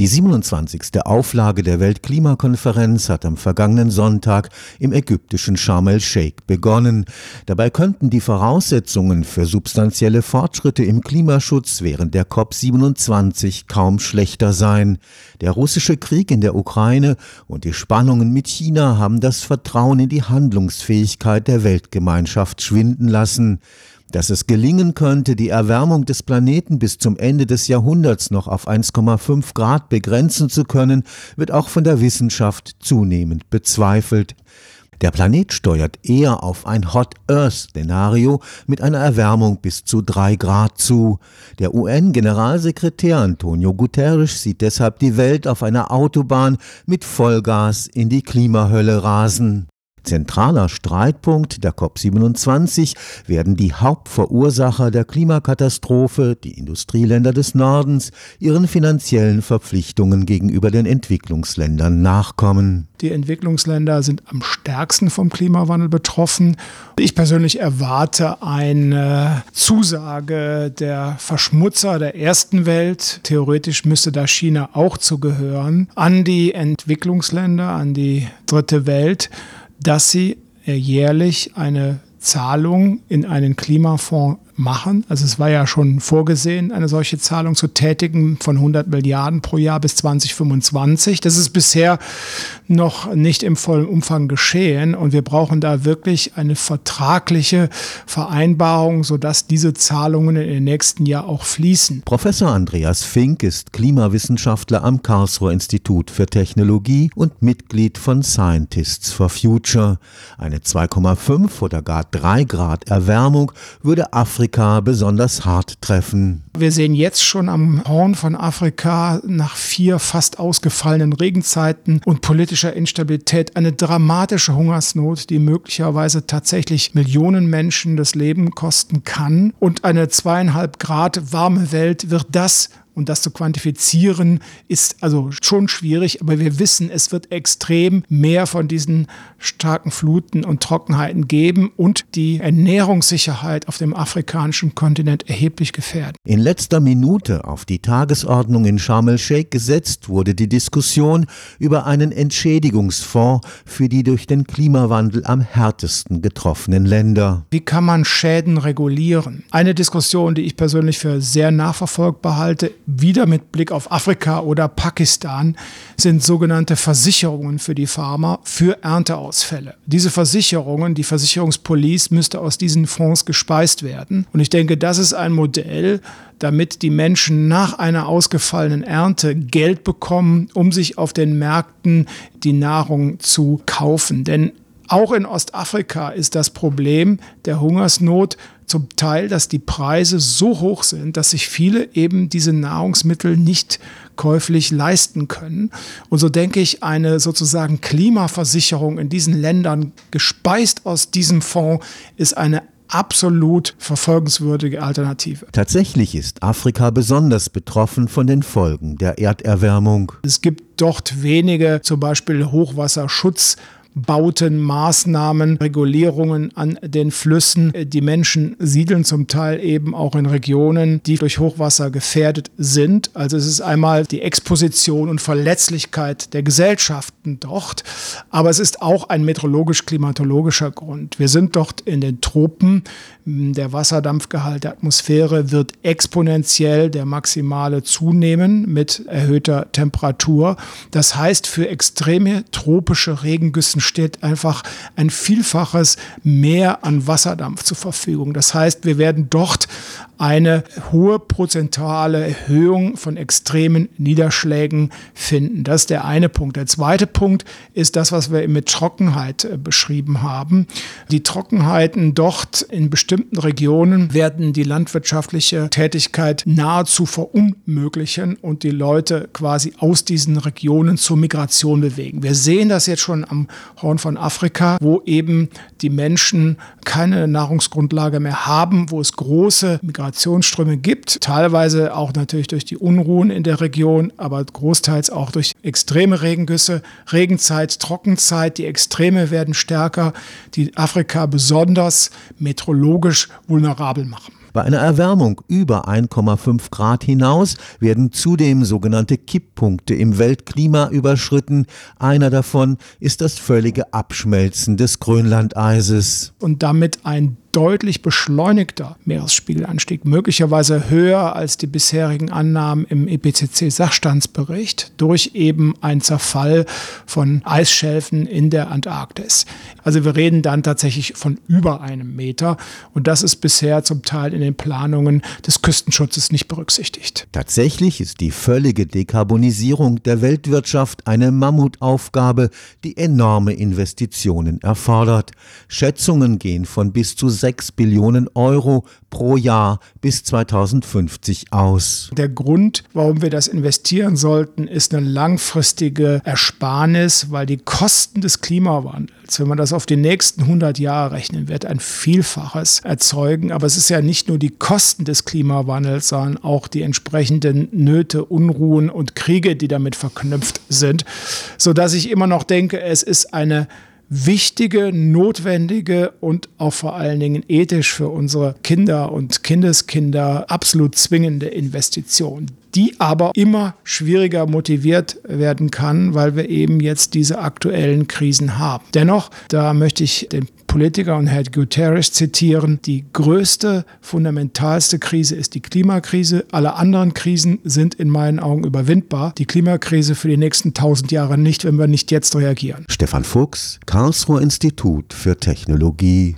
Die 27. Auflage der Weltklimakonferenz hat am vergangenen Sonntag im ägyptischen Sharm el-Sheikh begonnen. Dabei könnten die Voraussetzungen für substanzielle Fortschritte im Klimaschutz während der COP27 kaum schlechter sein. Der russische Krieg in der Ukraine und die Spannungen mit China haben das Vertrauen in die Handlungsfähigkeit der Weltgemeinschaft schwinden lassen. Dass es gelingen könnte, die Erwärmung des Planeten bis zum Ende des Jahrhunderts noch auf 1,5 Grad begrenzen zu können, wird auch von der Wissenschaft zunehmend bezweifelt. Der Planet steuert eher auf ein Hot Earth-Szenario mit einer Erwärmung bis zu drei Grad zu. Der UN-Generalsekretär Antonio Guterres sieht deshalb die Welt auf einer Autobahn mit Vollgas in die Klimahölle rasen. Zentraler Streitpunkt der COP27 werden die Hauptverursacher der Klimakatastrophe, die Industrieländer des Nordens, ihren finanziellen Verpflichtungen gegenüber den Entwicklungsländern nachkommen. Die Entwicklungsländer sind am stärksten vom Klimawandel betroffen. Ich persönlich erwarte eine Zusage der Verschmutzer der ersten Welt, theoretisch müsste da China auch zugehören, an die Entwicklungsländer, an die dritte Welt dass sie äh, jährlich eine Zahlung in einen Klimafonds machen. Also es war ja schon vorgesehen, eine solche Zahlung zu tätigen von 100 Milliarden pro Jahr bis 2025. Das ist bisher noch nicht im vollen Umfang geschehen und wir brauchen da wirklich eine vertragliche Vereinbarung, sodass diese Zahlungen in den nächsten Jahr auch fließen. Professor Andreas Fink ist Klimawissenschaftler am Karlsruher Institut für Technologie und Mitglied von Scientists for Future. Eine 2,5 oder gar 3 Grad Erwärmung würde Afrika Afrika besonders hart treffen. Wir sehen jetzt schon am Horn von Afrika nach vier fast ausgefallenen Regenzeiten und politischer Instabilität eine dramatische Hungersnot, die möglicherweise tatsächlich Millionen Menschen das Leben kosten kann. Und eine zweieinhalb Grad warme Welt wird das und das zu quantifizieren ist also schon schwierig, aber wir wissen, es wird extrem mehr von diesen starken Fluten und Trockenheiten geben und die Ernährungssicherheit auf dem afrikanischen Kontinent erheblich gefährden. In letzter Minute auf die Tagesordnung in Sharm el-Sheikh gesetzt wurde die Diskussion über einen Entschädigungsfonds für die durch den Klimawandel am härtesten getroffenen Länder. Wie kann man Schäden regulieren? Eine Diskussion, die ich persönlich für sehr nachverfolgbar halte, wieder mit Blick auf Afrika oder Pakistan, sind sogenannte Versicherungen für die Farmer für Ernteausfälle. Diese Versicherungen, die Versicherungspolice müsste aus diesen Fonds gespeist werden. Und ich denke, das ist ein Modell, damit die Menschen nach einer ausgefallenen Ernte Geld bekommen, um sich auf den Märkten die Nahrung zu kaufen. Denn auch in Ostafrika ist das Problem der Hungersnot zum Teil, dass die Preise so hoch sind, dass sich viele eben diese Nahrungsmittel nicht käuflich leisten können. Und so denke ich, eine sozusagen Klimaversicherung in diesen Ländern, gespeist aus diesem Fonds, ist eine absolut verfolgenswürdige Alternative. Tatsächlich ist Afrika besonders betroffen von den Folgen der Erderwärmung. Es gibt dort wenige, zum Beispiel Hochwasserschutz. Bauten, Maßnahmen, Regulierungen an den Flüssen. Die Menschen siedeln zum Teil eben auch in Regionen, die durch Hochwasser gefährdet sind. Also es ist einmal die Exposition und Verletzlichkeit der Gesellschaften dort, aber es ist auch ein meteorologisch-klimatologischer Grund. Wir sind dort in den Tropen. Der Wasserdampfgehalt der Atmosphäre wird exponentiell der maximale zunehmen mit erhöhter Temperatur. Das heißt, für extreme tropische Regengüssen steht einfach ein Vielfaches mehr an Wasserdampf zur Verfügung. Das heißt, wir werden dort eine hohe prozentuale Erhöhung von extremen Niederschlägen finden. Das ist der eine Punkt. Der zweite Punkt ist das, was wir mit Trockenheit äh, beschrieben haben. Die Trockenheiten dort in bestimmten Regionen werden die landwirtschaftliche Tätigkeit nahezu verunmöglichen und die Leute quasi aus diesen Regionen zur Migration bewegen. Wir sehen das jetzt schon am Horn von Afrika, wo eben die Menschen keine Nahrungsgrundlage mehr haben, wo es große Migrationsströme gibt, teilweise auch natürlich durch die Unruhen in der Region, aber großteils auch durch extreme Regengüsse, Regenzeit, Trockenzeit. Die Extreme werden stärker, die Afrika besonders meteorologisch vulnerabel machen. Bei einer Erwärmung über 1,5 Grad hinaus werden zudem sogenannte Kipppunkte im Weltklima überschritten. Einer davon ist das völlige Abschmelzen des Grönlandeises. Und damit ein deutlich beschleunigter Meeresspiegelanstieg, möglicherweise höher als die bisherigen Annahmen im IPCC-Sachstandsbericht, durch eben ein Zerfall von Eisschelfen in der Antarktis. Also wir reden dann tatsächlich von über einem Meter und das ist bisher zum Teil in den Planungen des Küstenschutzes nicht berücksichtigt. Tatsächlich ist die völlige Dekarbonisierung der Weltwirtschaft eine Mammutaufgabe, die enorme Investitionen erfordert. Schätzungen gehen von bis zu 6 Billionen Euro pro Jahr bis 2050 aus. Der Grund, warum wir das investieren sollten, ist eine langfristige Ersparnis, weil die Kosten des Klimawandels, wenn man das auf die nächsten 100 Jahre rechnen wird, ein Vielfaches erzeugen. Aber es ist ja nicht nur die Kosten des Klimawandels, sondern auch die entsprechenden Nöte, Unruhen und Kriege, die damit verknüpft sind, sodass ich immer noch denke, es ist eine wichtige, notwendige und auch vor allen Dingen ethisch für unsere Kinder und Kindeskinder absolut zwingende Investition, die aber immer schwieriger motiviert werden kann, weil wir eben jetzt diese aktuellen Krisen haben. Dennoch, da möchte ich den Politiker und Herr Guterres zitieren, die größte, fundamentalste Krise ist die Klimakrise. Alle anderen Krisen sind in meinen Augen überwindbar. Die Klimakrise für die nächsten tausend Jahre nicht, wenn wir nicht jetzt reagieren. Stefan Fuchs, Karlsruher Institut für Technologie.